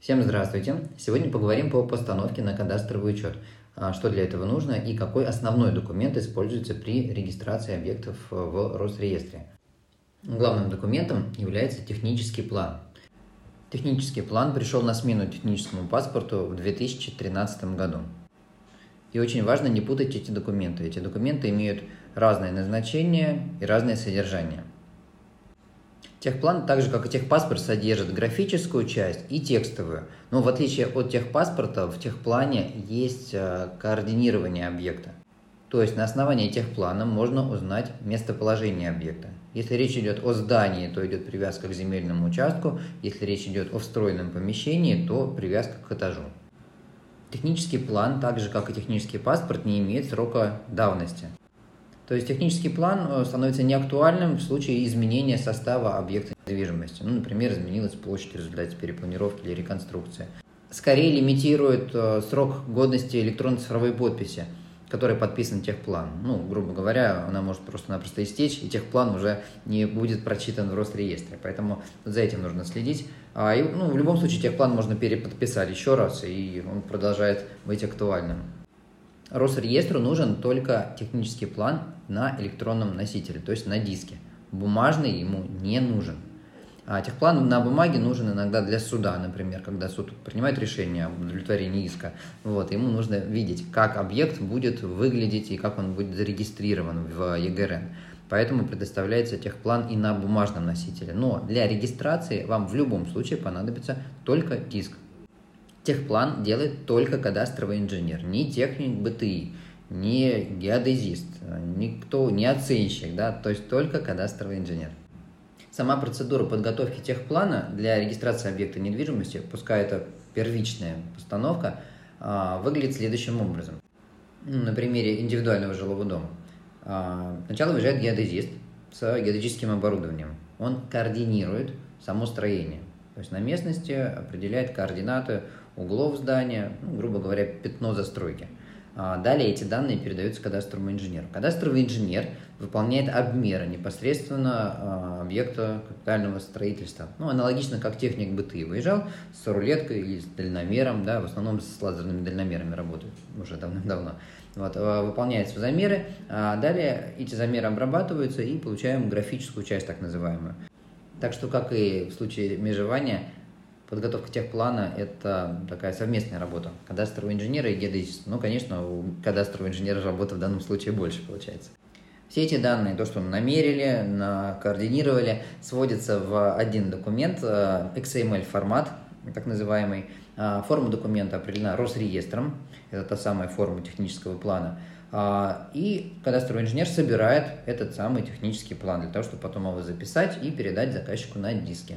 Всем здравствуйте! Сегодня поговорим по постановке на кадастровый учет. А, что для этого нужно и какой основной документ используется при регистрации объектов в Росреестре. Главным документом является технический план. Технический план пришел на смену техническому паспорту в 2013 году. И очень важно не путать эти документы. Эти документы имеют разное назначение и разное содержание – Техплан, так же как и техпаспорт, содержит графическую часть и текстовую. Но в отличие от техпаспорта, в техплане есть э, координирование объекта. То есть на основании техплана можно узнать местоположение объекта. Если речь идет о здании, то идет привязка к земельному участку. Если речь идет о встроенном помещении, то привязка к этажу. Технический план, так же как и технический паспорт, не имеет срока давности. То есть технический план э, становится неактуальным в случае изменения состава объекта недвижимости. Ну, например, изменилась площадь в результате перепланировки или реконструкции. Скорее лимитирует э, срок годности электронно-цифровой подписи, который подписан техплан. Ну, грубо говоря, она может просто-напросто истечь, и техплан уже не будет прочитан в Росреестре. Поэтому за этим нужно следить. А, и, ну, в любом случае техплан можно переподписать еще раз, и он продолжает быть актуальным. Росреестру нужен только технический план на электронном носителе, то есть на диске. Бумажный ему не нужен. А техплан на бумаге нужен иногда для суда, например, когда суд принимает решение об удовлетворении иска. Вот, ему нужно видеть, как объект будет выглядеть и как он будет зарегистрирован в ЕГРН. Поэтому предоставляется техплан и на бумажном носителе. Но для регистрации вам в любом случае понадобится только диск. Техплан делает только кадастровый инженер, не техник БТИ, не геодезист, никто, не оценщик, да, то есть только кадастровый инженер. Сама процедура подготовки техплана для регистрации объекта недвижимости, пускай это первичная постановка, а, выглядит следующим образом. Ну, на примере индивидуального жилого дома. А, сначала выезжает геодезист с геодезическим оборудованием. Он координирует само строение. То есть на местности определяет координаты углов здания, ну, грубо говоря, пятно застройки. А далее эти данные передаются кадастровому инженеру. Кадастровый инженер выполняет обмеры непосредственно а, объекта капитального строительства. Ну, аналогично, как техник БТИ выезжал с рулеткой или с дальномером, да, в основном с лазерными дальномерами работают уже давным-давно. Вот, а, выполняются замеры, а далее эти замеры обрабатываются и получаем графическую часть, так называемую. Так что, как и в случае межевания, Подготовка техплана – это такая совместная работа кадастрового инженера и геодезиста. Ну, конечно, у кадастрового инженера работа в данном случае больше получается. Все эти данные, то, что мы намерили, координировали, сводятся в один документ, э, XML формат, так называемый. А, форма документа определена Росреестром, это та самая форма технического плана. А, и кадастровый инженер собирает этот самый технический план для того, чтобы потом его записать и передать заказчику на диске.